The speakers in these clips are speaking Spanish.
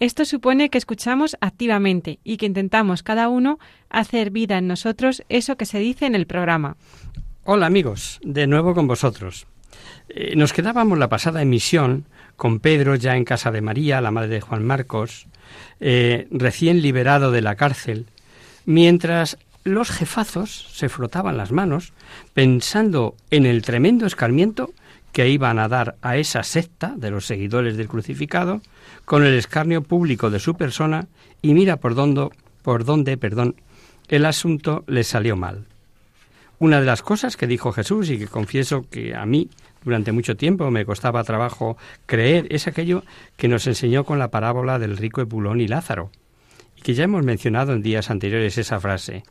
Esto supone que escuchamos activamente y que intentamos cada uno hacer vida en nosotros eso que se dice en el programa. Hola amigos, de nuevo con vosotros. Eh, nos quedábamos la pasada emisión con Pedro ya en casa de María, la madre de Juan Marcos, eh, recién liberado de la cárcel, mientras los jefazos se frotaban las manos pensando en el tremendo escarmiento que iban a dar a esa secta de los seguidores del crucificado con el escarnio público de su persona y mira por dónde, por dónde, perdón, el asunto les salió mal. Una de las cosas que dijo Jesús y que confieso que a mí durante mucho tiempo me costaba trabajo creer es aquello que nos enseñó con la parábola del rico Epulón y Lázaro, y que ya hemos mencionado en días anteriores esa frase.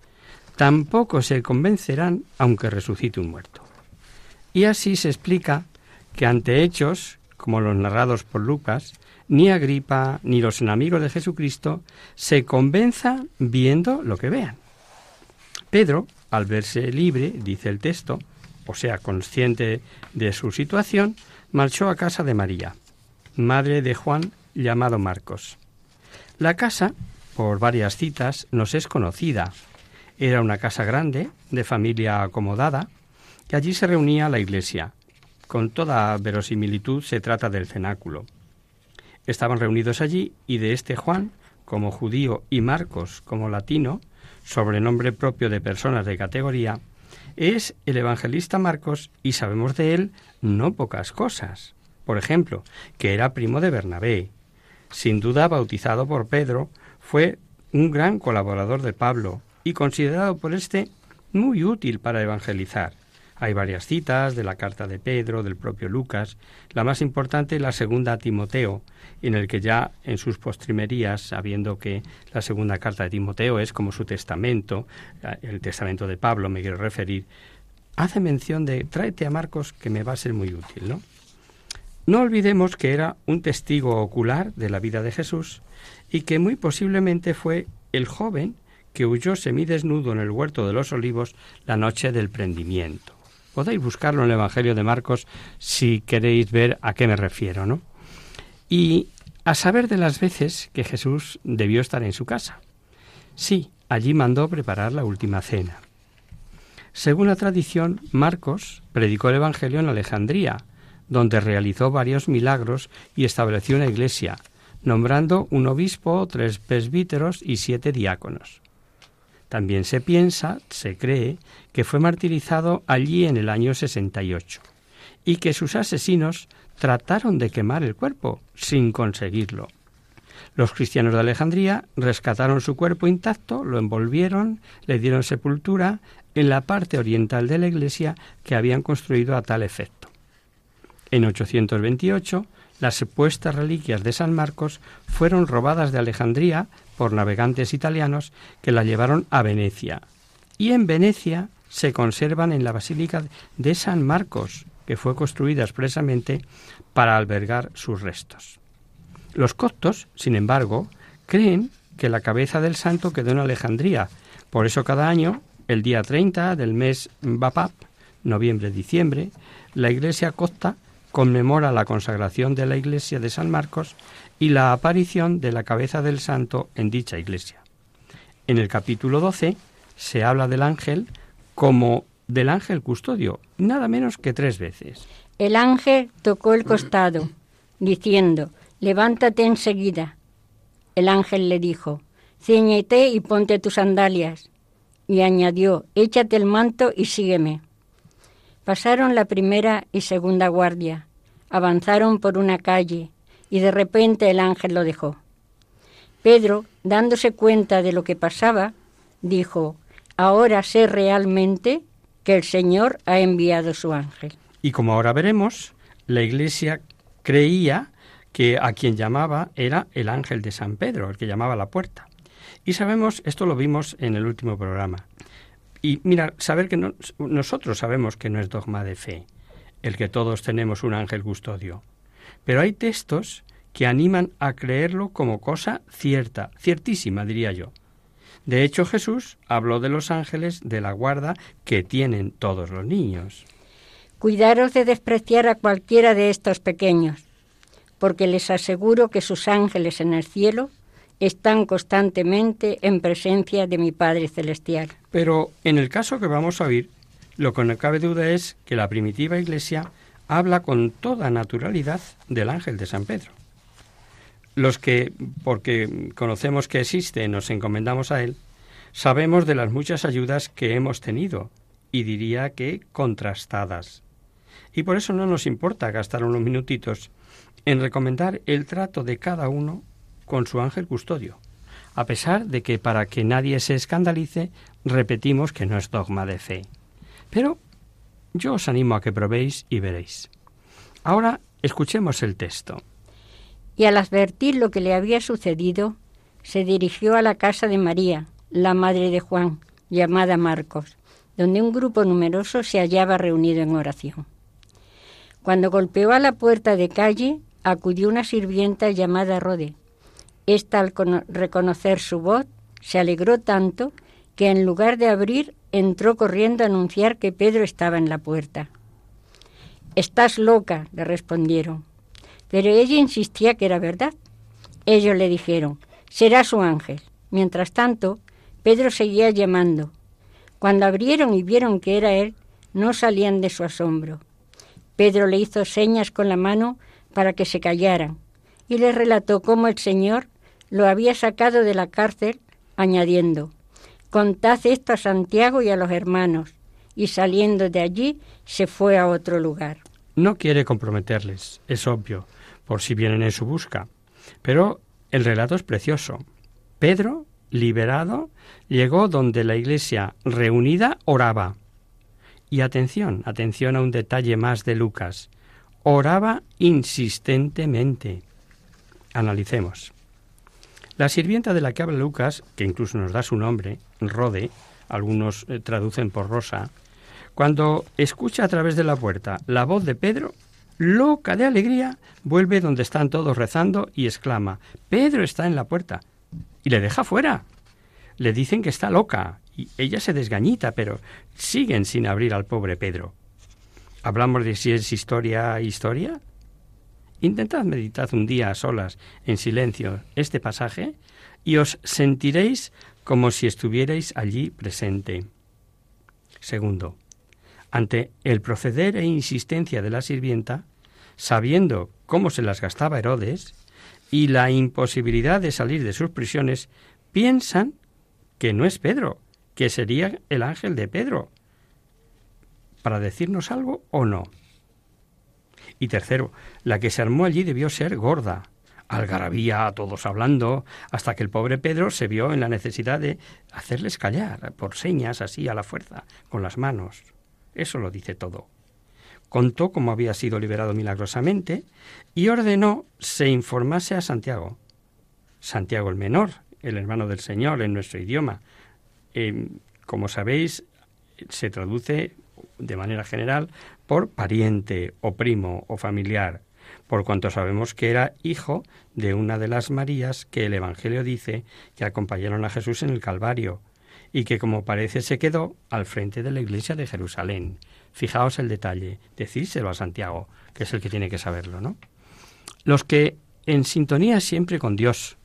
Tampoco se convencerán aunque resucite un muerto. Y así se explica que ante hechos, como los narrados por Lucas, ni Agripa ni los enemigos de Jesucristo se convenzan viendo lo que vean. Pedro, al verse libre, dice el texto, o sea, consciente de su situación, marchó a casa de María, madre de Juan llamado Marcos. La casa, por varias citas, nos es conocida. Era una casa grande, de familia acomodada, y allí se reunía la iglesia. Con toda verosimilitud se trata del cenáculo. Estaban reunidos allí y de este Juan, como judío, y Marcos, como latino, sobrenombre propio de personas de categoría, es el evangelista Marcos y sabemos de él no pocas cosas. Por ejemplo, que era primo de Bernabé. Sin duda bautizado por Pedro, fue un gran colaborador de Pablo y considerado por éste muy útil para evangelizar. Hay varias citas de la carta de Pedro, del propio Lucas, la más importante la segunda a Timoteo, en el que ya en sus postrimerías, sabiendo que la segunda carta de Timoteo es como su testamento, el testamento de Pablo me quiero referir, hace mención de tráete a Marcos que me va a ser muy útil, ¿no? No olvidemos que era un testigo ocular de la vida de Jesús y que muy posiblemente fue el joven que huyó semidesnudo en el huerto de los olivos la noche del prendimiento. Podéis buscarlo en el Evangelio de Marcos si queréis ver a qué me refiero, ¿no? Y a saber de las veces que Jesús debió estar en su casa. Sí, allí mandó preparar la última cena. Según la tradición, Marcos predicó el Evangelio en Alejandría, donde realizó varios milagros y estableció una iglesia, nombrando un obispo, tres presbíteros y siete diáconos. También se piensa, se cree, que fue martirizado allí en el año 68 y que sus asesinos trataron de quemar el cuerpo sin conseguirlo. Los cristianos de Alejandría rescataron su cuerpo intacto, lo envolvieron, le dieron sepultura en la parte oriental de la iglesia que habían construido a tal efecto. En 828, las supuestas reliquias de San Marcos fueron robadas de Alejandría por navegantes italianos que la llevaron a Venecia. Y en Venecia se conservan en la Basílica de San Marcos, que fue construida expresamente para albergar sus restos. Los coptos, sin embargo, creen que la cabeza del santo quedó en Alejandría. Por eso cada año el día 30 del mes Bapap, noviembre-diciembre, la Iglesia copta conmemora la consagración de la Iglesia de San Marcos y la aparición de la cabeza del santo en dicha Iglesia. En el capítulo 12 se habla del ángel como del ángel custodio, nada menos que tres veces. El ángel tocó el costado, diciendo, levántate enseguida. El ángel le dijo, ciéñete y ponte tus sandalias. Y añadió, échate el manto y sígueme. Pasaron la primera y segunda guardia, avanzaron por una calle, y de repente el ángel lo dejó. Pedro, dándose cuenta de lo que pasaba, dijo, ahora sé realmente que el Señor ha enviado su ángel. Y como ahora veremos, la Iglesia creía que a quien llamaba era el ángel de San Pedro, el que llamaba a la puerta. Y sabemos, esto lo vimos en el último programa. Y mira, saber que nosotros sabemos que no es dogma de fe, el que todos tenemos un ángel custodio. Pero hay textos que animan a creerlo como cosa cierta, ciertísima, diría yo. De hecho, Jesús habló de los ángeles de la guarda que tienen todos los niños. Cuidaros de despreciar a cualquiera de estos pequeños, porque les aseguro que sus ángeles en el cielo están constantemente en presencia de mi Padre Celestial. Pero en el caso que vamos a oír, lo que no cabe duda es que la primitiva Iglesia habla con toda naturalidad del ángel de San Pedro. Los que, porque conocemos que existe, nos encomendamos a él, sabemos de las muchas ayudas que hemos tenido, y diría que contrastadas. Y por eso no nos importa gastar unos minutitos en recomendar el trato de cada uno con su ángel custodio, a pesar de que para que nadie se escandalice, repetimos que no es dogma de fe. Pero yo os animo a que probéis y veréis. Ahora escuchemos el texto. Y al advertir lo que le había sucedido, se dirigió a la casa de María, la madre de Juan, llamada Marcos, donde un grupo numeroso se hallaba reunido en oración. Cuando golpeó a la puerta de calle, acudió una sirvienta llamada Rode, esta, al reconocer su voz, se alegró tanto que en lugar de abrir, entró corriendo a anunciar que Pedro estaba en la puerta. Estás loca, le respondieron. Pero ella insistía que era verdad. Ellos le dijeron, será su ángel. Mientras tanto, Pedro seguía llamando. Cuando abrieron y vieron que era él, no salían de su asombro. Pedro le hizo señas con la mano para que se callaran y le relató cómo el Señor lo había sacado de la cárcel, añadiendo, Contad esto a Santiago y a los hermanos, y saliendo de allí se fue a otro lugar. No quiere comprometerles, es obvio, por si vienen en su busca. Pero el relato es precioso. Pedro, liberado, llegó donde la iglesia reunida oraba. Y atención, atención a un detalle más de Lucas. Oraba insistentemente. Analicemos. La sirvienta de la que habla Lucas, que incluso nos da su nombre, Rode, algunos eh, traducen por Rosa, cuando escucha a través de la puerta la voz de Pedro, loca de alegría, vuelve donde están todos rezando y exclama, Pedro está en la puerta. Y le deja fuera. Le dicen que está loca y ella se desgañita, pero siguen sin abrir al pobre Pedro. ¿Hablamos de si es historia, historia? Intentad meditar un día a solas, en silencio, este pasaje, y os sentiréis como si estuvierais allí presente. Segundo, ante el proceder e insistencia de la sirvienta, sabiendo cómo se las gastaba Herodes y la imposibilidad de salir de sus prisiones, piensan que no es Pedro, que sería el ángel de Pedro, para decirnos algo o no. Y tercero, la que se armó allí debió ser gorda. Algarabía a todos hablando, hasta que el pobre Pedro se vio en la necesidad de hacerles callar, por señas así a la fuerza, con las manos. Eso lo dice todo. Contó cómo había sido liberado milagrosamente y ordenó se informase a Santiago. Santiago el menor, el hermano del Señor en nuestro idioma. Em, como sabéis, se traduce de manera general por pariente o primo o familiar, por cuanto sabemos que era hijo de una de las Marías que el Evangelio dice que acompañaron a Jesús en el Calvario y que como parece se quedó al frente de la iglesia de Jerusalén. Fijaos el detalle, decírselo a Santiago, que es el que tiene que saberlo, ¿no? Los que en sintonía siempre con Dios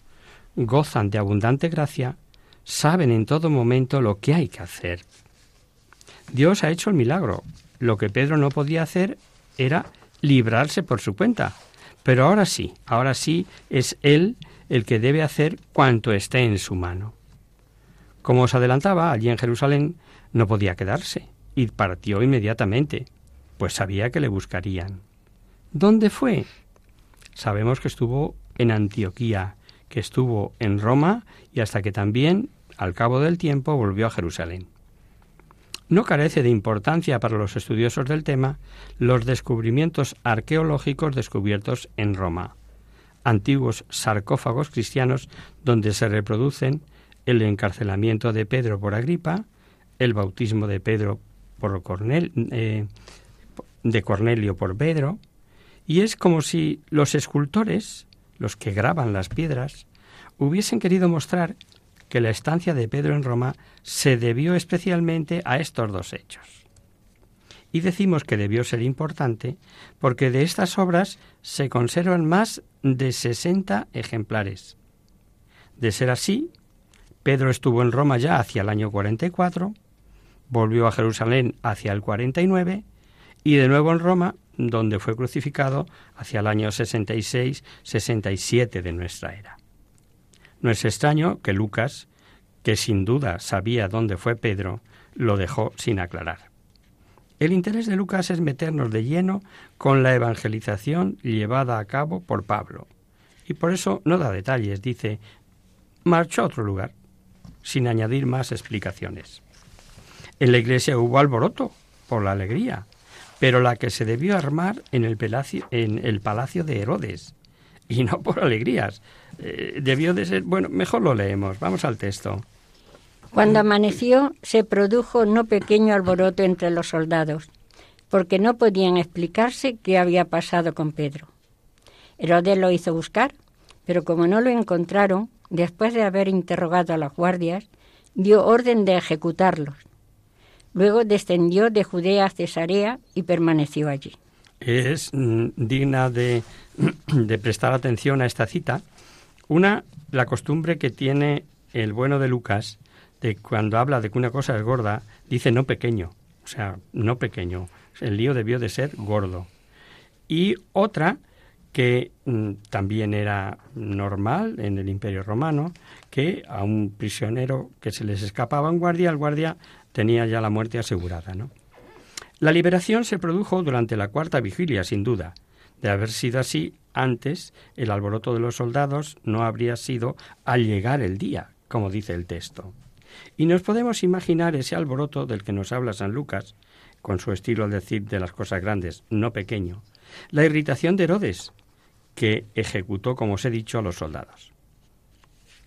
gozan de abundante gracia, saben en todo momento lo que hay que hacer. Dios ha hecho el milagro. Lo que Pedro no podía hacer era librarse por su cuenta. Pero ahora sí, ahora sí es Él el que debe hacer cuanto esté en su mano. Como os adelantaba, allí en Jerusalén no podía quedarse y partió inmediatamente, pues sabía que le buscarían. ¿Dónde fue? Sabemos que estuvo en Antioquía, que estuvo en Roma y hasta que también, al cabo del tiempo, volvió a Jerusalén. No carece de importancia para los estudiosos del tema los descubrimientos arqueológicos descubiertos en Roma, antiguos sarcófagos cristianos donde se reproducen el encarcelamiento de Pedro por Agripa, el bautismo de Pedro por eh, Cornelio por Pedro, y es como si los escultores, los que graban las piedras, hubiesen querido mostrar que la estancia de Pedro en Roma se debió especialmente a estos dos hechos. Y decimos que debió ser importante porque de estas obras se conservan más de 60 ejemplares. De ser así, Pedro estuvo en Roma ya hacia el año 44, volvió a Jerusalén hacia el 49 y de nuevo en Roma, donde fue crucificado hacia el año 66-67 de nuestra era. No es extraño que Lucas, que sin duda sabía dónde fue Pedro, lo dejó sin aclarar. El interés de Lucas es meternos de lleno con la evangelización llevada a cabo por Pablo. Y por eso no da detalles, dice, marchó a otro lugar, sin añadir más explicaciones. En la iglesia hubo alboroto por la alegría, pero la que se debió armar en el, en el palacio de Herodes, y no por alegrías. Eh, debió de ser, bueno, mejor lo leemos, vamos al texto. Cuando amaneció se produjo no pequeño alboroto entre los soldados, porque no podían explicarse qué había pasado con Pedro. Herodes lo hizo buscar, pero como no lo encontraron, después de haber interrogado a las guardias, dio orden de ejecutarlos. Luego descendió de Judea a Cesarea y permaneció allí. Es mm, digna de, de prestar atención a esta cita. Una, la costumbre que tiene el bueno de Lucas de cuando habla de que una cosa es gorda, dice no pequeño, o sea, no pequeño. El lío debió de ser gordo. Y otra que mm, también era normal en el Imperio Romano, que a un prisionero que se les escapaba un guardia, el guardia tenía ya la muerte asegurada, ¿no? La liberación se produjo durante la cuarta vigilia, sin duda. De haber sido así, antes el alboroto de los soldados no habría sido al llegar el día, como dice el texto. Y nos podemos imaginar ese alboroto del que nos habla San Lucas, con su estilo al decir de las cosas grandes, no pequeño, la irritación de Herodes, que ejecutó, como os he dicho, a los soldados.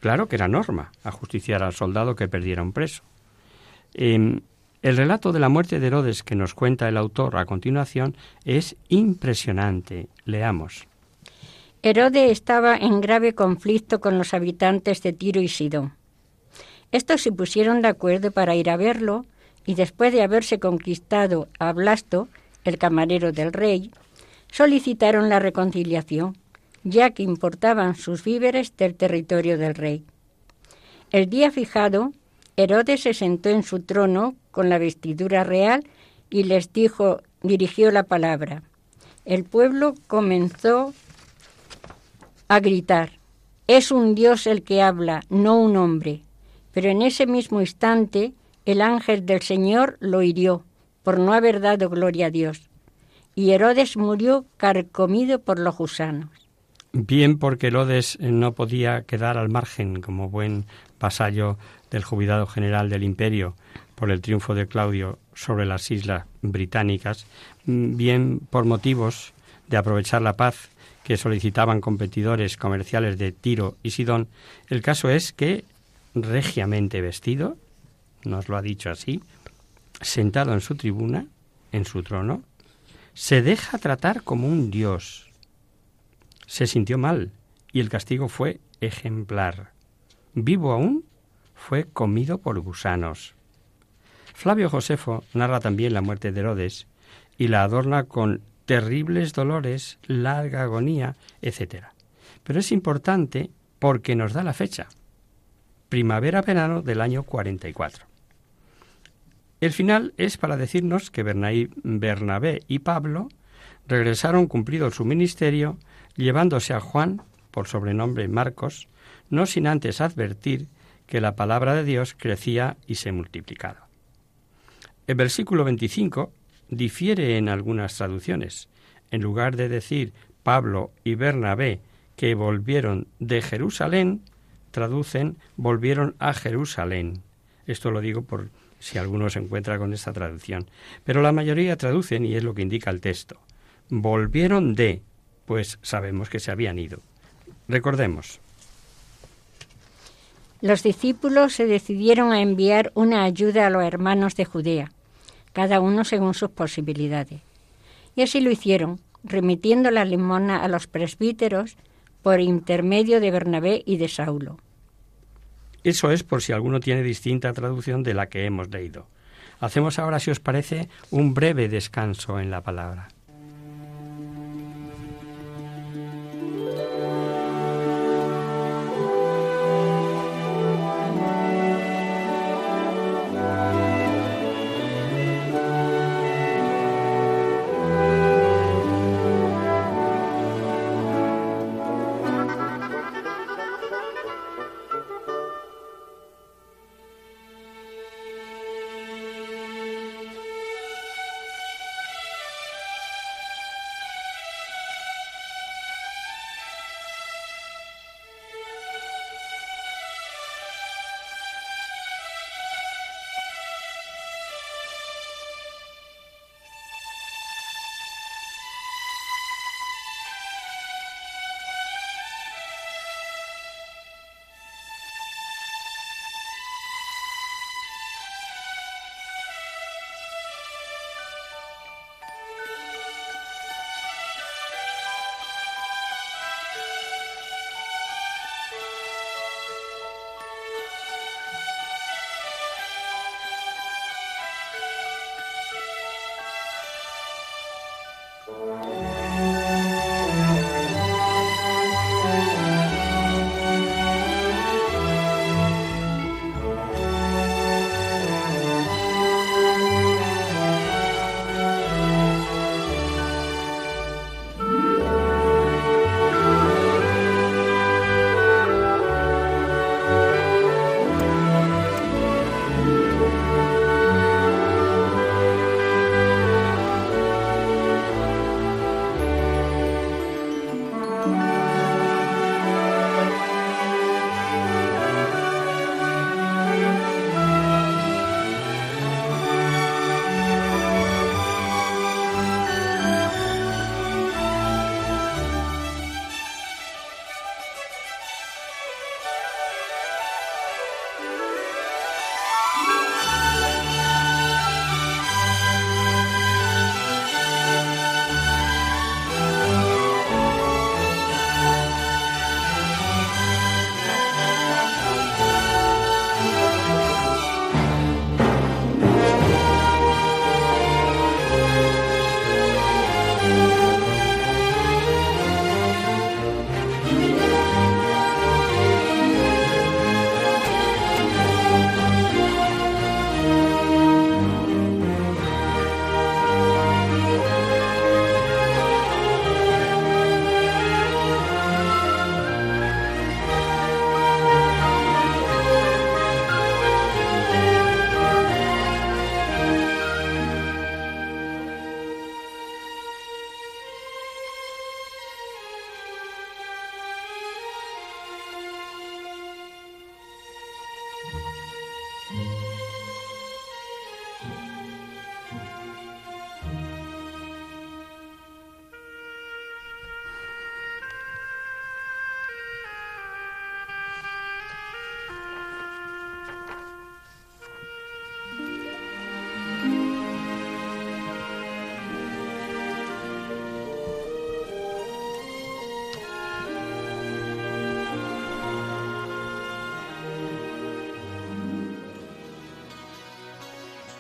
Claro que era norma ajusticiar al soldado que perdiera un preso. Em, el relato de la muerte de Herodes que nos cuenta el autor a continuación es impresionante. Leamos. Herodes estaba en grave conflicto con los habitantes de Tiro y Sidón. Estos se pusieron de acuerdo para ir a verlo y después de haberse conquistado a Blasto, el camarero del rey, solicitaron la reconciliación, ya que importaban sus víveres del territorio del rey. El día fijado, Herodes se sentó en su trono con la vestidura real y les dijo, dirigió la palabra. El pueblo comenzó a gritar, es un Dios el que habla, no un hombre. Pero en ese mismo instante el ángel del Señor lo hirió por no haber dado gloria a Dios. Y Herodes murió carcomido por los gusanos. Bien porque Herodes no podía quedar al margen como buen vasallo del jubilado general del imperio por el triunfo de Claudio sobre las islas británicas, bien por motivos de aprovechar la paz que solicitaban competidores comerciales de Tiro y Sidón, el caso es que regiamente vestido, nos lo ha dicho así, sentado en su tribuna, en su trono, se deja tratar como un dios. Se sintió mal y el castigo fue ejemplar. Vivo aún, fue comido por gusanos. Flavio Josefo narra también la muerte de Herodes y la adorna con terribles dolores, larga agonía, etc. Pero es importante porque nos da la fecha, primavera-verano del año 44. El final es para decirnos que Bernabé y Pablo regresaron cumplido su ministerio, llevándose a Juan, por sobrenombre Marcos, no sin antes advertir que la palabra de Dios crecía y se multiplicaba. El versículo 25 difiere en algunas traducciones. En lugar de decir Pablo y Bernabé que volvieron de Jerusalén, traducen volvieron a Jerusalén. Esto lo digo por si alguno se encuentra con esta traducción. Pero la mayoría traducen, y es lo que indica el texto, volvieron de, pues sabemos que se habían ido. Recordemos. Los discípulos se decidieron a enviar una ayuda a los hermanos de Judea, cada uno según sus posibilidades. Y así lo hicieron, remitiendo la limona a los presbíteros por intermedio de Bernabé y de Saulo. Eso es por si alguno tiene distinta traducción de la que hemos leído. Hacemos ahora, si os parece, un breve descanso en la palabra.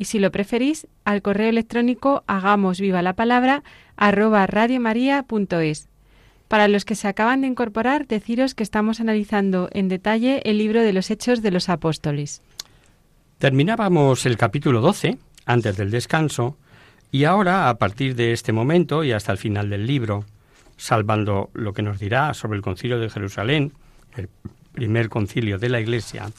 y si lo preferís, al correo electrónico hagamos viva la palabra arroba radiomaria.es. Para los que se acaban de incorporar, deciros que estamos analizando en detalle el libro de los Hechos de los Apóstoles. Terminábamos el capítulo 12 antes del descanso y ahora, a partir de este momento y hasta el final del libro, salvando lo que nos dirá sobre el concilio de Jerusalén, el primer concilio de la Iglesia,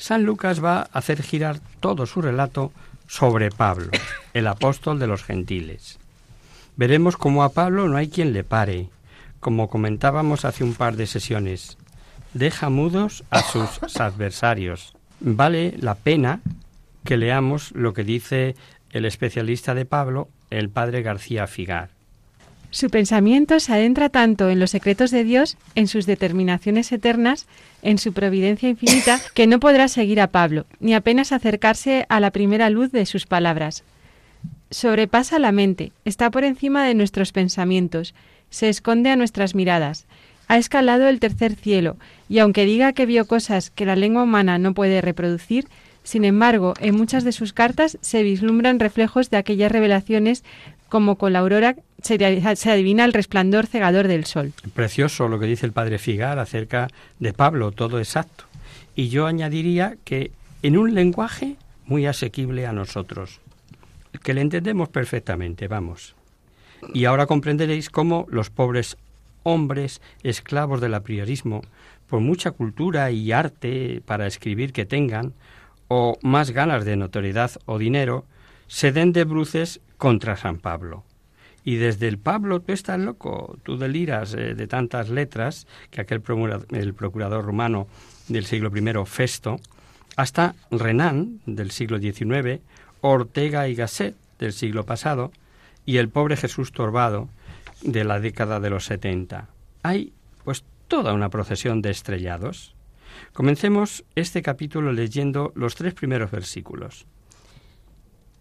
San Lucas va a hacer girar todo su relato sobre Pablo, el apóstol de los gentiles. Veremos cómo a Pablo no hay quien le pare, como comentábamos hace un par de sesiones. Deja mudos a sus adversarios. Vale la pena que leamos lo que dice el especialista de Pablo, el padre García Figar. Su pensamiento se adentra tanto en los secretos de Dios, en sus determinaciones eternas, en su providencia infinita, que no podrá seguir a Pablo, ni apenas acercarse a la primera luz de sus palabras. Sobrepasa la mente, está por encima de nuestros pensamientos, se esconde a nuestras miradas, ha escalado el tercer cielo, y aunque diga que vio cosas que la lengua humana no puede reproducir, sin embargo, en muchas de sus cartas se vislumbran reflejos de aquellas revelaciones como con la aurora se, adivina el resplandor cegador del sol. Precioso lo que dice el padre Figar acerca de Pablo, todo exacto. Y yo añadiría que en un lenguaje muy asequible a nosotros, que le entendemos perfectamente, vamos. Y ahora comprenderéis cómo los pobres hombres esclavos del apriorismo, por mucha cultura y arte para escribir que tengan, o más ganas de notoriedad o dinero, se den de bruces contra San Pablo. Y desde el Pablo, tú estás loco, tú deliras eh, de tantas letras, que aquel procurador, el procurador romano del siglo I, Festo, hasta Renan del siglo XIX, Ortega y Gasset del siglo pasado, y el pobre Jesús Torbado de la década de los 70. Hay, pues, toda una procesión de estrellados. Comencemos este capítulo leyendo los tres primeros versículos.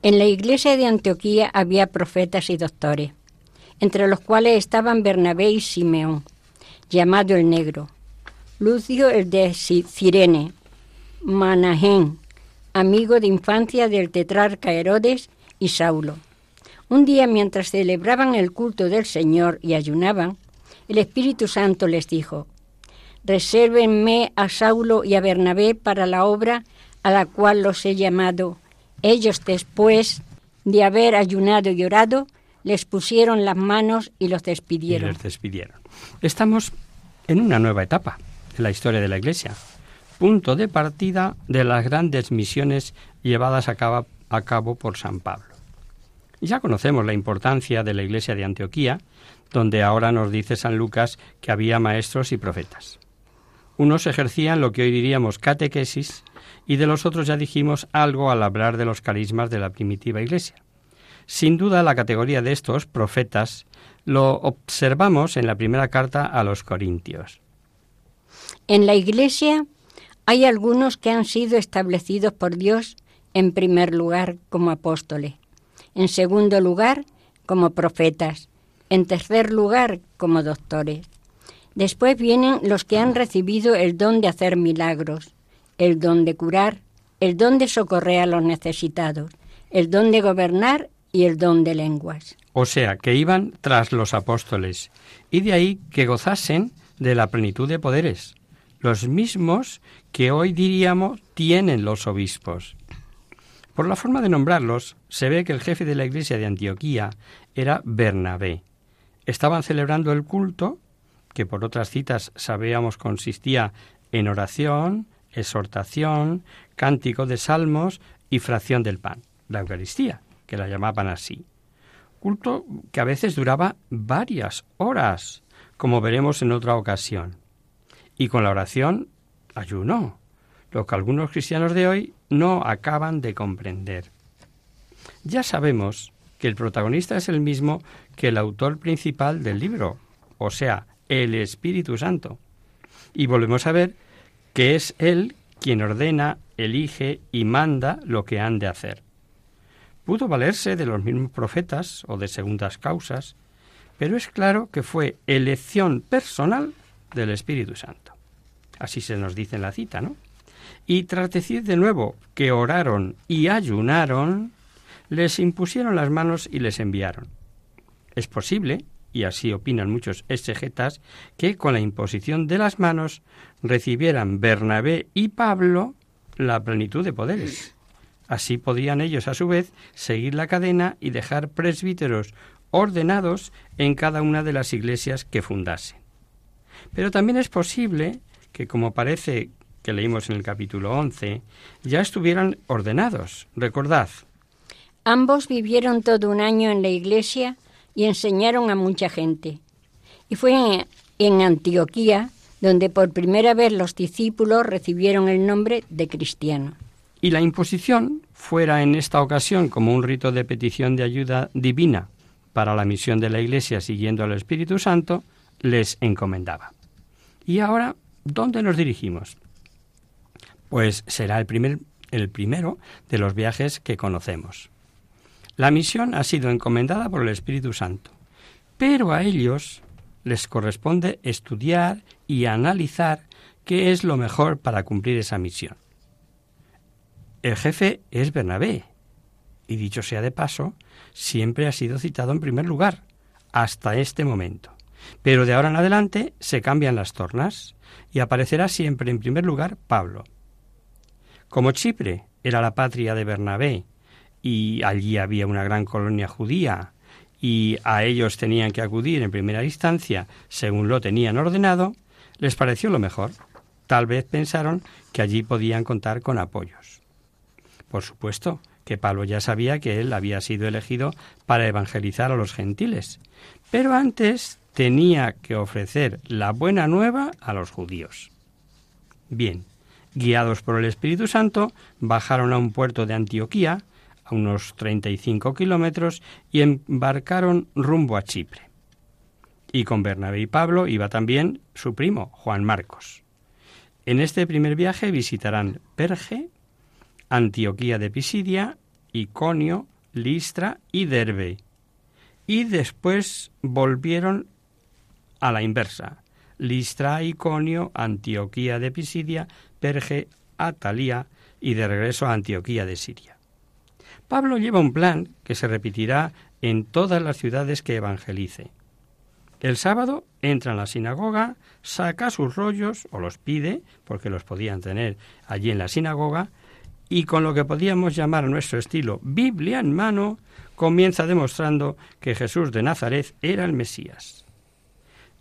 En la iglesia de Antioquía había profetas y doctores, entre los cuales estaban Bernabé y Simeón, llamado el Negro, Lucio el de Cirene, Manahén, amigo de infancia del tetrarca Herodes y Saulo. Un día mientras celebraban el culto del Señor y ayunaban, el Espíritu Santo les dijo, Resérvenme a Saulo y a Bernabé para la obra a la cual los he llamado ellos después de haber ayunado y orado, les pusieron las manos y los despidieron. Estamos en una nueva etapa en la historia de la Iglesia, punto de partida de las grandes misiones llevadas a cabo, a cabo por San Pablo. Ya conocemos la importancia de la Iglesia de Antioquía, donde ahora nos dice San Lucas que había maestros y profetas. Unos ejercían lo que hoy diríamos catequesis y de los otros ya dijimos algo al hablar de los carismas de la primitiva Iglesia. Sin duda la categoría de estos profetas lo observamos en la primera carta a los Corintios. En la Iglesia hay algunos que han sido establecidos por Dios en primer lugar como apóstoles, en segundo lugar como profetas, en tercer lugar como doctores. Después vienen los que han recibido el don de hacer milagros, el don de curar, el don de socorrer a los necesitados, el don de gobernar y el don de lenguas. O sea, que iban tras los apóstoles, y de ahí que gozasen de la plenitud de poderes, los mismos que hoy diríamos tienen los obispos. Por la forma de nombrarlos, se ve que el jefe de la iglesia de Antioquía era Bernabé. Estaban celebrando el culto, que por otras citas sabíamos consistía en oración, exhortación, cántico de salmos y fracción del pan, la Eucaristía, que la llamaban así. Culto que a veces duraba varias horas, como veremos en otra ocasión. Y con la oración, ayuno, lo que algunos cristianos de hoy no acaban de comprender. Ya sabemos que el protagonista es el mismo que el autor principal del libro, o sea, el Espíritu Santo. Y volvemos a ver que es Él quien ordena, elige y manda lo que han de hacer. Pudo valerse de los mismos profetas o de segundas causas, pero es claro que fue elección personal del Espíritu Santo. Así se nos dice en la cita, ¿no? Y tras decir de nuevo que oraron y ayunaron, les impusieron las manos y les enviaron. Es posible, y así opinan muchos exegetas, que con la imposición de las manos recibieran Bernabé y Pablo la plenitud de poderes. Así podrían ellos, a su vez, seguir la cadena y dejar presbíteros ordenados en cada una de las iglesias que fundasen. Pero también es posible que, como parece que leímos en el capítulo 11, ya estuvieran ordenados. Recordad. Ambos vivieron todo un año en la iglesia y enseñaron a mucha gente. Y fue en, Antioquía donde por primera vez los discípulos recibieron el nombre de cristiano. Y la imposición fuera en esta ocasión como un rito de petición de ayuda divina para la misión de la Iglesia siguiendo al Espíritu Santo, les encomendaba. Y ahora, ¿dónde nos dirigimos? Pues será el, primer, el primero de los viajes que conocemos. La misión ha sido encomendada por el Espíritu Santo, pero a ellos les corresponde estudiar y analizar qué es lo mejor para cumplir esa misión. El jefe es Bernabé, y dicho sea de paso, siempre ha sido citado en primer lugar, hasta este momento. Pero de ahora en adelante se cambian las tornas y aparecerá siempre en primer lugar Pablo. Como Chipre era la patria de Bernabé y allí había una gran colonia judía y a ellos tenían que acudir en primera instancia según lo tenían ordenado, les pareció lo mejor. Tal vez pensaron que allí podían contar con apoyos. Por supuesto que Pablo ya sabía que él había sido elegido para evangelizar a los gentiles, pero antes tenía que ofrecer la buena nueva a los judíos. Bien, guiados por el Espíritu Santo, bajaron a un puerto de Antioquía, a unos 35 kilómetros, y embarcaron rumbo a Chipre. Y con Bernabé y Pablo iba también su primo, Juan Marcos. En este primer viaje visitarán Perge, Antioquía de Pisidia, Iconio, Listra y Derbe. Y después volvieron a la inversa. Listra, Iconio, Antioquía de Pisidia, Perge, Atalía y de regreso a Antioquía de Siria. Pablo lleva un plan que se repetirá en todas las ciudades que evangelice. El sábado entra en la sinagoga, saca sus rollos, o los pide, porque los podían tener allí en la sinagoga, y con lo que podíamos llamar nuestro estilo Biblia en mano, comienza demostrando que Jesús de Nazaret era el Mesías.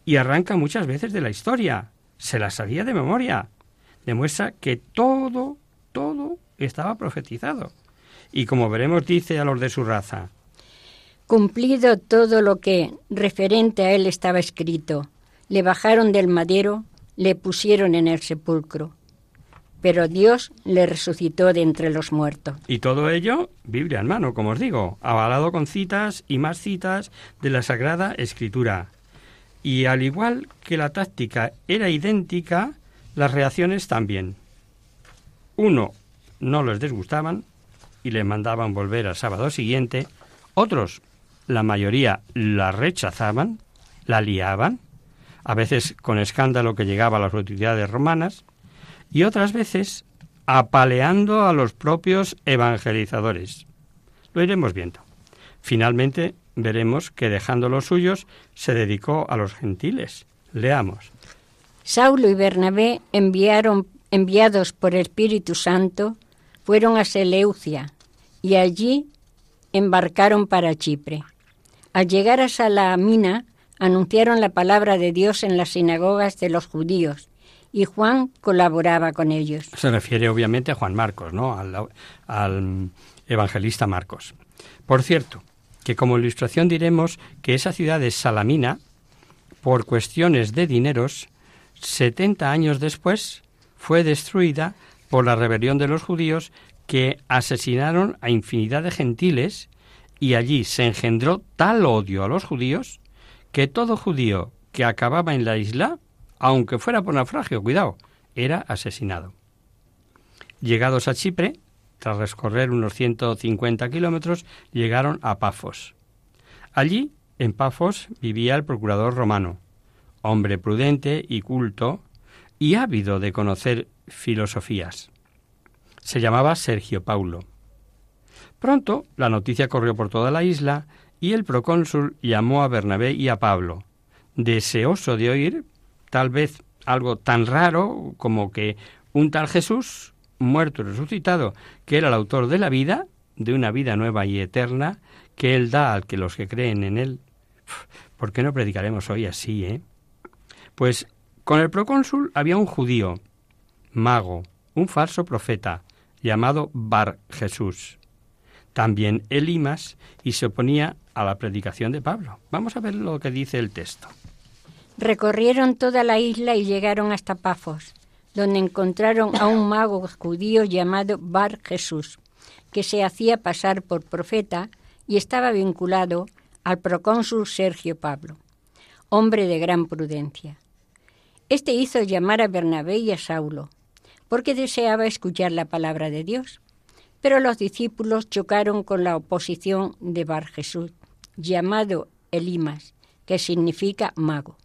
Y arranca muchas veces de la historia, se la sabía de memoria. Demuestra que todo, todo estaba profetizado. Y como veremos dice a los de su raza, Cumplido todo lo que referente a él estaba escrito, le bajaron del madero, le pusieron en el sepulcro pero Dios le resucitó de entre los muertos. Y todo ello, Biblia en mano, como os digo, avalado con citas y más citas de la Sagrada Escritura. Y al igual que la táctica era idéntica, las reacciones también. Uno, no les disgustaban y le mandaban volver al sábado siguiente. Otros, la mayoría, la rechazaban, la liaban, a veces con escándalo que llegaba a las autoridades romanas, y otras veces apaleando a los propios evangelizadores. Lo iremos viendo. Finalmente veremos que dejando los suyos se dedicó a los gentiles. Leamos. Saulo y Bernabé enviaron, enviados por el Espíritu Santo, fueron a Seleucia y allí embarcaron para Chipre. Al llegar a Salamina, anunciaron la palabra de Dios en las sinagogas de los judíos y Juan colaboraba con ellos. Se refiere obviamente a Juan Marcos, ¿no? Al, evangelista Marcos. Por cierto, que como ilustración diremos que esa ciudad de Salamina, por cuestiones de dineros, 70 años después fue destruida por la rebelión de los judíos que asesinaron a infinidad de gentiles y allí se engendró tal odio a los judíos que todo judío que acababa en la isla, aunque fuera por naufragio, cuidado, era asesinado. Llegados a Chipre, tras recorrer unos 150 kilómetros, llegaron a Pafos. Allí, en Pafos, vivía el procurador romano, hombre prudente y culto, y ávido de conocer filosofías. Se llamaba Sergio Paulo. Pronto la noticia corrió por toda la isla y el procónsul llamó a Bernabé y a Pablo, deseoso de oír tal vez algo tan raro como que un tal Jesús, muerto y resucitado, que era el autor de la vida, de una vida nueva y eterna, que Él da al que los que creen en Él. ¿Por qué no predicaremos hoy así, eh? Pues con el procónsul había un judío, mago, un falso profeta, llamado Bar Jesús. También Elimas, y se oponía a la predicación de Pablo. Vamos a ver lo que dice el texto. Recorrieron toda la isla y llegaron hasta Pafos, donde encontraron a un mago judío llamado Bar Jesús, que se hacía pasar por profeta y estaba vinculado al procónsul Sergio Pablo, hombre de gran prudencia. Este hizo llamar a Bernabé y a Saulo, porque deseaba escuchar la palabra de Dios. Pero los discípulos chocaron con la oposición de Bar Jesús, llamado Elimas, que significa mago,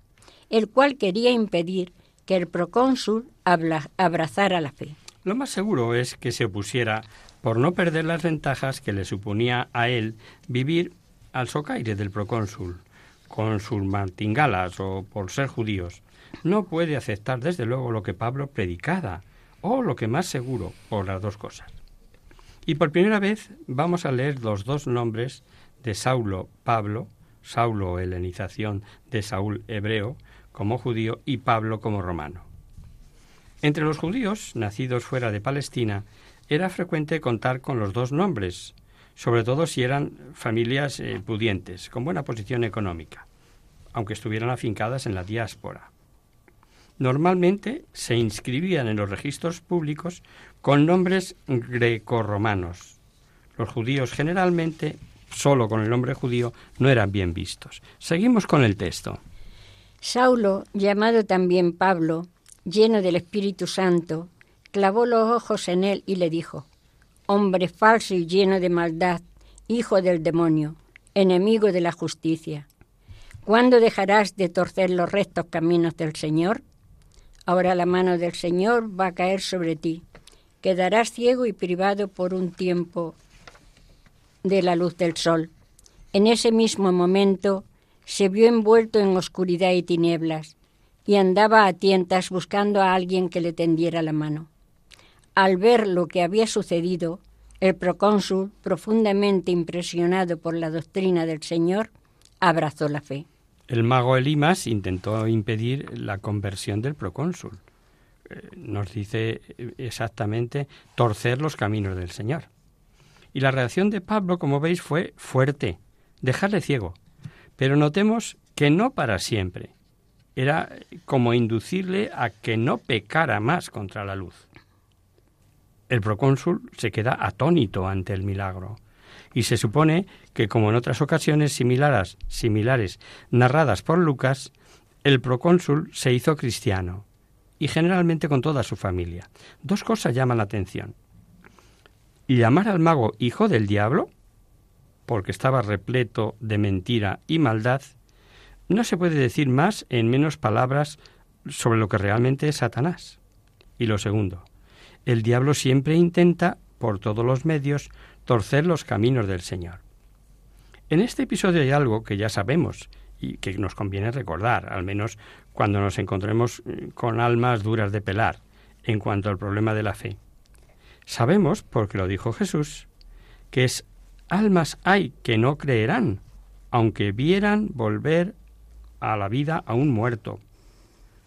el cual quería impedir que el procónsul abrazara la fe. Lo más seguro es que se opusiera por no perder las ventajas que le suponía a él vivir al socaire del procónsul, con sus martingalas o por ser judíos. No puede aceptar desde luego lo que Pablo predicaba, o lo que más seguro, por las dos cosas. Y por primera vez vamos a leer los dos nombres de Saulo Pablo, Saulo helenización de Saúl hebreo como judío y Pablo como romano. Entre los judíos nacidos fuera de Palestina era frecuente contar con los dos nombres, sobre todo si eran familias eh, pudientes, con buena posición económica, aunque estuvieran afincadas en la diáspora. Normalmente se inscribían en los registros públicos con nombres grecorromanos. Los judíos generalmente, solo con el nombre judío, no eran bien vistos. Seguimos con el texto. Saulo, llamado también Pablo, lleno del Espíritu Santo, clavó los ojos en él y le dijo, Hombre falso y lleno de maldad, hijo del demonio, enemigo de la justicia, ¿cuándo dejarás de torcer los rectos caminos del Señor? Ahora la mano del Señor va a caer sobre ti. Quedarás ciego y privado por un tiempo de la luz del sol. En ese mismo momento se vio envuelto en oscuridad y tinieblas y andaba a tientas buscando a alguien que le tendiera la mano. Al ver lo que había sucedido, el procónsul, profundamente impresionado por la doctrina del Señor, abrazó la fe. El mago Elimas intentó impedir la conversión del procónsul. Eh, nos dice exactamente torcer los caminos del Señor. Y la reacción de Pablo, como veis, fue fuerte, dejarle ciego. Pero notemos que no para siempre. Era como inducirle a que no pecara más contra la luz. El procónsul se queda atónito ante el milagro y se supone que, como en otras ocasiones similares, similares narradas por Lucas, el procónsul se hizo cristiano, y generalmente con toda su familia. Dos cosas llaman la atención. Llamar al mago hijo del diablo, porque estaba repleto de mentira y maldad, no se puede decir más en menos palabras sobre lo que realmente es Satanás. Y lo segundo, el diablo siempre intenta, por todos los medios, torcer los caminos del Señor. En este episodio hay algo que ya sabemos y que nos conviene recordar, al menos cuando nos encontremos eh, con almas duras de pelar en cuanto al problema de la fe. Sabemos, porque lo dijo Jesús, que es almas hay que no creerán, aunque vieran volver a la vida a un muerto.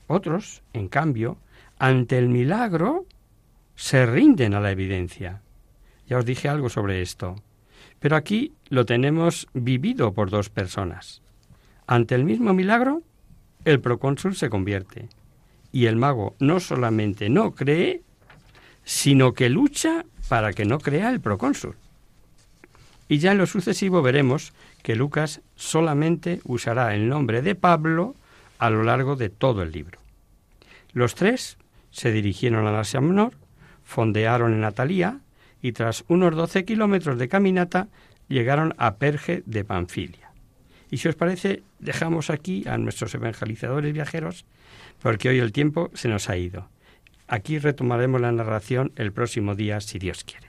Otros, en cambio, ante el milagro, se rinden a la evidencia. Ya os dije algo sobre esto. Pero aquí lo tenemos vivido por dos personas. Ante el mismo milagro, el procónsul se convierte. Y el mago no solamente no cree, sino que lucha para que no crea el procónsul. Y ya en lo sucesivo veremos que Lucas solamente usará el nombre de Pablo a lo largo de todo el libro. Los tres se dirigieron a Asia Menor, fondearon en Atalía y tras unos doce kilómetros de caminata llegaron a Perge de Panfilia. Y si os parece, dejamos aquí a nuestros evangelizadores viajeros, porque hoy el tiempo se nos ha ido. Aquí retomaremos la narración el próximo día, si Dios quiere.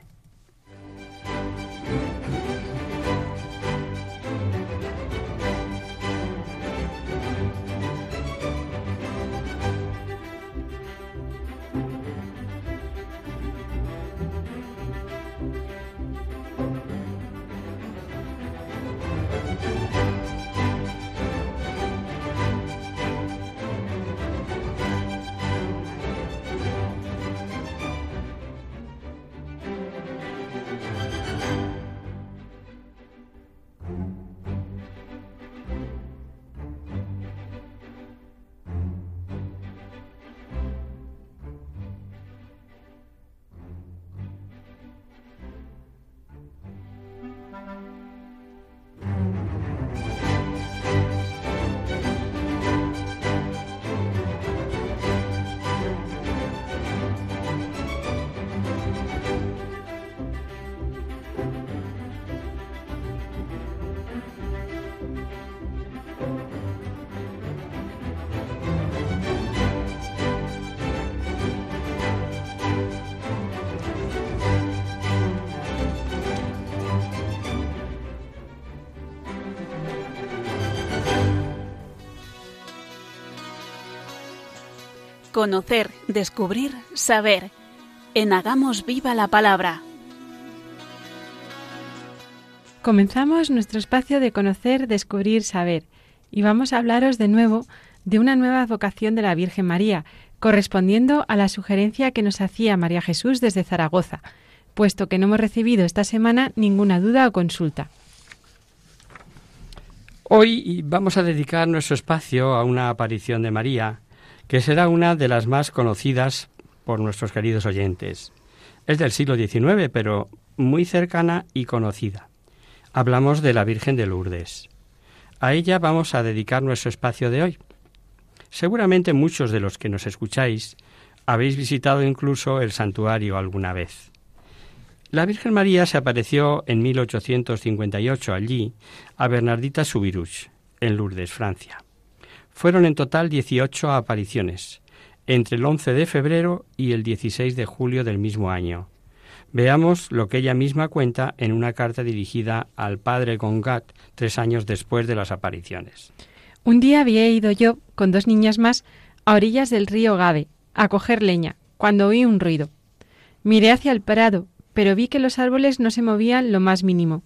Conocer, descubrir, saber. En Hagamos Viva la Palabra. Comenzamos nuestro espacio de conocer, descubrir, saber. Y vamos a hablaros de nuevo de una nueva vocación de la Virgen María, correspondiendo a la sugerencia que nos hacía María Jesús desde Zaragoza, puesto que no hemos recibido esta semana ninguna duda o consulta. Hoy vamos a dedicar nuestro espacio a una aparición de María, que será una de las más conocidas por nuestros queridos oyentes. Es del siglo XIX, pero muy cercana y conocida. Hablamos de la Virgen de Lourdes. A ella vamos a dedicar nuestro espacio de hoy. Seguramente muchos de los que nos escucháis habéis visitado incluso el santuario alguna vez. La Virgen María se apareció en 1858 allí a Bernardita Subiruch, en Lourdes, Francia. Fueron en total 18 apariciones, entre el 11 de febrero y el 16 de julio del mismo año. Veamos lo que ella misma cuenta en una carta dirigida al padre Gongat tres años después de las apariciones. Un día había ido yo, con dos niñas más, a orillas del río Gabe, a coger leña, cuando oí un ruido. Miré hacia el prado, pero vi que los árboles no se movían lo más mínimo.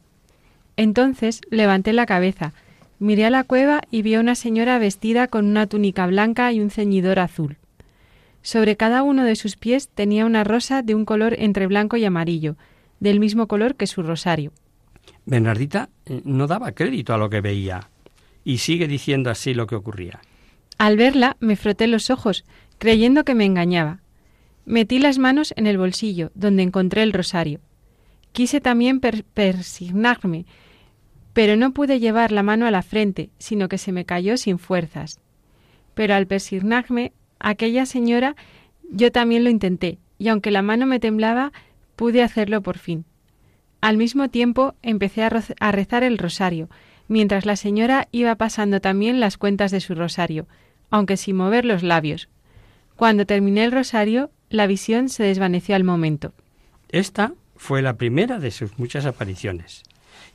Entonces levanté la cabeza, Miré a la cueva y vi a una señora vestida con una túnica blanca y un ceñidor azul. Sobre cada uno de sus pies tenía una rosa de un color entre blanco y amarillo, del mismo color que su rosario. Bernardita eh, no daba crédito a lo que veía y sigue diciendo así lo que ocurría. Al verla me froté los ojos, creyendo que me engañaba. Metí las manos en el bolsillo, donde encontré el rosario. Quise también persignarme, pero no pude llevar la mano a la frente, sino que se me cayó sin fuerzas. Pero al persignarme, aquella señora, yo también lo intenté, y aunque la mano me temblaba, pude hacerlo por fin. Al mismo tiempo empecé a rezar el rosario, mientras la señora iba pasando también las cuentas de su rosario, aunque sin mover los labios. Cuando terminé el rosario, la visión se desvaneció al momento. Esta fue la primera de sus muchas apariciones.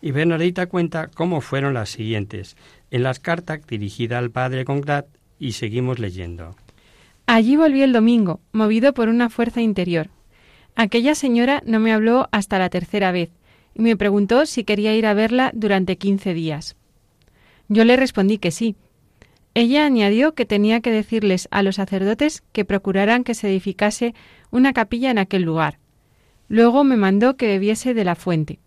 Y Bernardita cuenta cómo fueron las siguientes, en las cartas dirigidas al padre Conrad, y seguimos leyendo. Allí volví el domingo, movido por una fuerza interior. Aquella señora no me habló hasta la tercera vez, y me preguntó si quería ir a verla durante quince días. Yo le respondí que sí. Ella añadió que tenía que decirles a los sacerdotes que procuraran que se edificase una capilla en aquel lugar. Luego me mandó que bebiese de la fuente.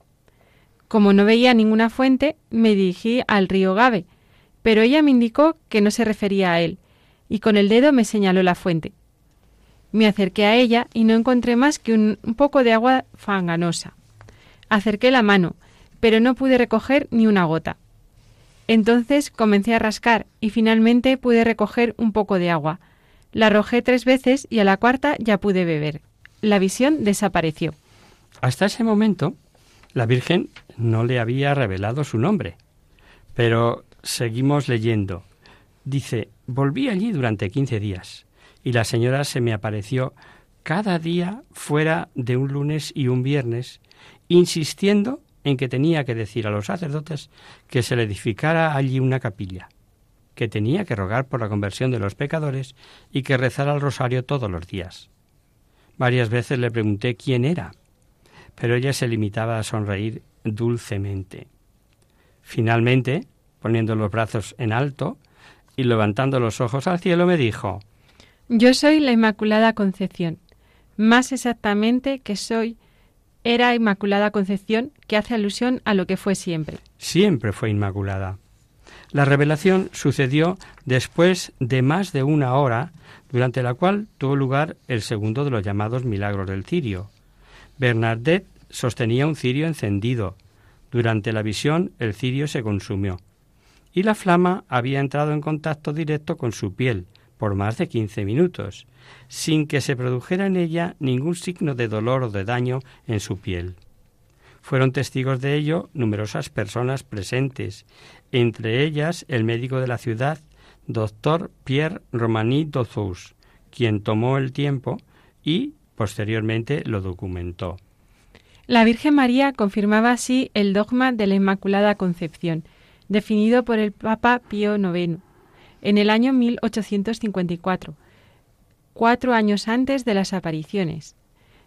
Como no veía ninguna fuente, me dirigí al río Gabe, pero ella me indicó que no se refería a él, y con el dedo me señaló la fuente. Me acerqué a ella y no encontré más que un, poco de agua fanganosa. Acerqué la mano, pero no pude recoger ni una gota. Entonces comencé a rascar y finalmente pude recoger un poco de agua. La arrojé tres veces y a la cuarta ya pude beber. La visión desapareció. Hasta ese momento, la Virgen no le había revelado su nombre. Pero seguimos leyendo. Dice, volví allí durante quince días y la señora se me apareció cada día fuera de un lunes y un viernes, insistiendo en que tenía que decir a los sacerdotes que se le edificara allí una capilla, que tenía que rogar por la conversión de los pecadores y que rezara el rosario todos los días. Varias veces le pregunté quién era, pero ella se limitaba a sonreír dulcemente. Finalmente, poniendo los brazos en alto y levantando los ojos al cielo, me dijo Yo soy la Inmaculada Concepción. Más exactamente que soy era Inmaculada Concepción, que hace alusión a lo que fue siempre. Siempre fue Inmaculada. La revelación sucedió después de más de una hora, durante la cual tuvo lugar el segundo de los llamados milagros del cirio. Bernadette sostenía un cirio encendido. Durante la visión el cirio se consumió y la flama había entrado en contacto directo con su piel por más de quince minutos, sin que se produjera en ella ningún signo de dolor o de daño en su piel. Fueron testigos de ello numerosas personas presentes, entre ellas el médico de la ciudad, doctor Pierre Romani Dozous, quien tomó el tiempo y posteriormente lo documentó. La Virgen María confirmaba así el dogma de la Inmaculada Concepción, definido por el Papa Pío IX en el año 1854, cuatro años antes de las apariciones.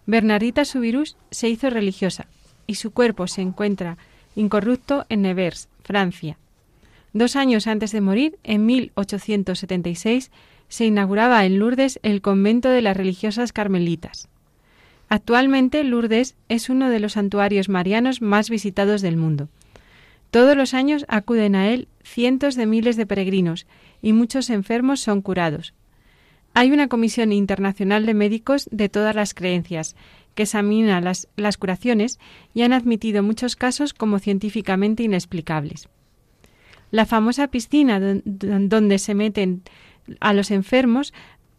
Bernardita Subirús se hizo religiosa y su cuerpo se encuentra incorrupto en Nevers, Francia. Dos años antes de morir, en 1876, se inauguraba en Lourdes el convento de las religiosas carmelitas. Actualmente Lourdes es uno de los santuarios marianos más visitados del mundo. Todos los años acuden a él cientos de miles de peregrinos y muchos enfermos son curados. Hay una comisión internacional de médicos de todas las creencias que examina las, curaciones y han admitido muchos casos como científicamente inexplicables. La famosa piscina donde se meten a los enfermos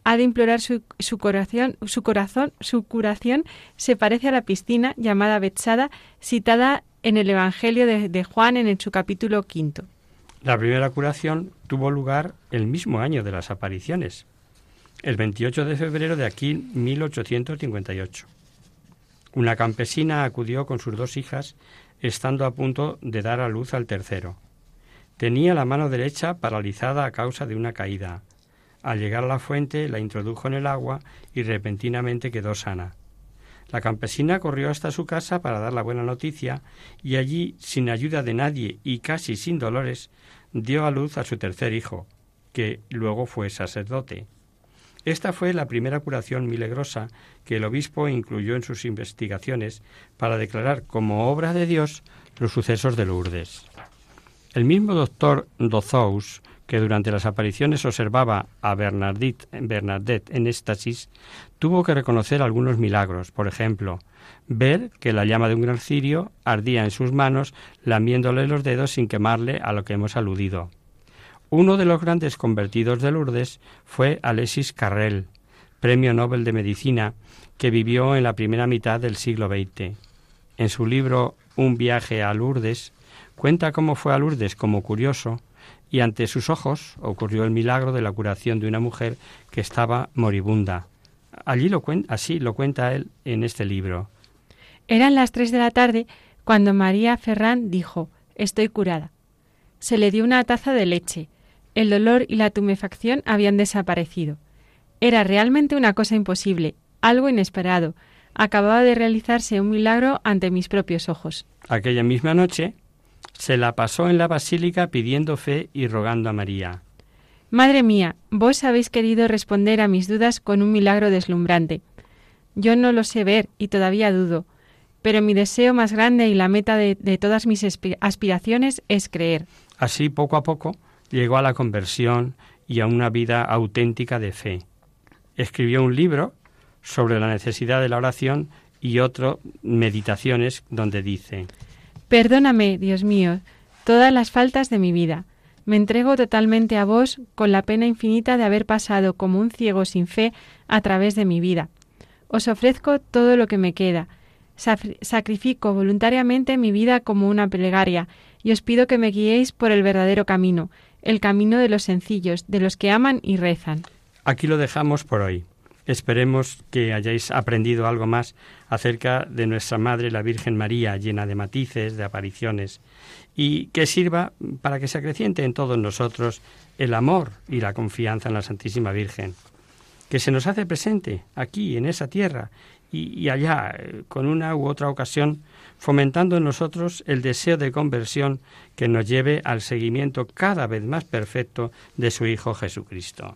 ha de implorar su, corazón, su corazón, su curación se parece a la piscina llamada Betsada, citada en el Evangelio de, Juan en su capítulo quinto. La primera curación tuvo lugar el mismo año de las apariciones, el 28 de febrero de aquí 1858. Una campesina acudió con sus dos hijas, estando a punto de dar a luz al tercero. Tenía la mano derecha paralizada a causa de una caída. Al llegar a la fuente la introdujo en el agua y repentinamente quedó sana. La campesina corrió hasta su casa para dar la buena noticia y allí, sin ayuda de nadie y casi sin dolores, dio a luz a su tercer hijo, que luego fue sacerdote. Esta fue la primera curación milagrosa que el obispo incluyó en sus investigaciones para declarar como obra de Dios los sucesos de Lourdes. El mismo doctor Dozous que durante las apariciones observaba a Bernadette, Bernadette en éxtasis, tuvo que reconocer algunos milagros, por ejemplo, ver que la llama de un gran cirio ardía en sus manos, lamiéndole los dedos sin quemarle a lo que hemos aludido. Uno de los grandes convertidos de Lourdes fue Alexis Carrel, premio Nobel de Medicina, que vivió en la primera mitad del siglo XX. En su libro Un viaje a Lourdes, cuenta cómo fue a Lourdes como curioso y ante sus ojos ocurrió el milagro de la curación de una mujer que estaba moribunda. Allí lo así lo cuenta él en este libro. Eran las tres de la tarde cuando María Ferrán dijo Estoy curada. Se le dio una taza de leche. El dolor y la tumefacción habían desaparecido. Era realmente una cosa imposible, algo inesperado. Acababa de realizarse un milagro ante mis propios ojos. Aquella misma noche, se la pasó en la basílica pidiendo fe y rogando a María. Madre mía, vos habéis querido responder a mis dudas con un milagro deslumbrante. Yo no lo sé ver y todavía dudo, pero mi deseo más grande y la meta de, de todas mis aspiraciones es creer. Así, poco a poco, llegó a la conversión y a una vida auténtica de fe. Escribió un libro sobre la necesidad de la oración y otro, Meditaciones, donde dice Perdóname, Dios mío, todas las faltas de mi vida. Me entrego totalmente a vos con la pena infinita de haber pasado como un ciego sin fe a través de mi vida. Os ofrezco todo lo que me queda. Sacrifico voluntariamente mi vida como una plegaria y os pido que me guiéis por el verdadero camino, el camino de los sencillos, de los que aman y rezan. Aquí lo dejamos por hoy. Esperemos que hayáis aprendido algo más acerca de nuestra Madre la Virgen María, llena de matices, de apariciones, y que sirva para que se acreciente en todos nosotros el amor y la confianza en la Santísima Virgen, que se nos hace presente aquí, en esa tierra, y, allá, eh, con una u otra ocasión, fomentando en nosotros el deseo de conversión que nos lleve al seguimiento cada vez más perfecto de su Hijo Jesucristo.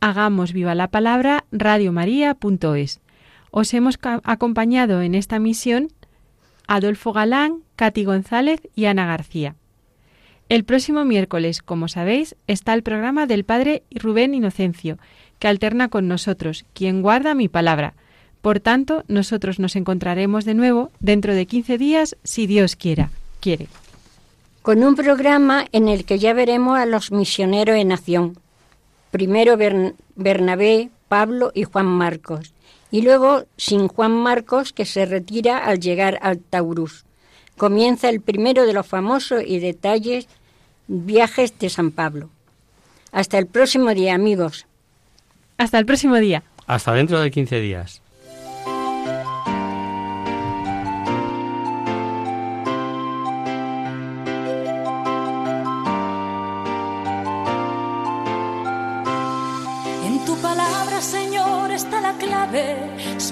hagamos viva la palabra radiomaria.es. Os hemos acompañado en esta misión Adolfo Galán, Cati González y Ana García. El próximo miércoles, como sabéis, está el programa del Padre Rubén Inocencio, que alterna con nosotros, quien guarda mi palabra. Por tanto, nosotros nos encontraremos de nuevo dentro de 15 días, si Dios quiera, quiere. Con un programa en el que ya veremos a los misioneros en acción, primero Bernabé, Pablo y Juan Marcos, y luego sin Juan Marcos que se retira al llegar al Taurus. Comienza el primero de los famosos y detalles viajes de San Pablo. Hasta el próximo día, amigos. Hasta el próximo día. Hasta dentro de 15 días.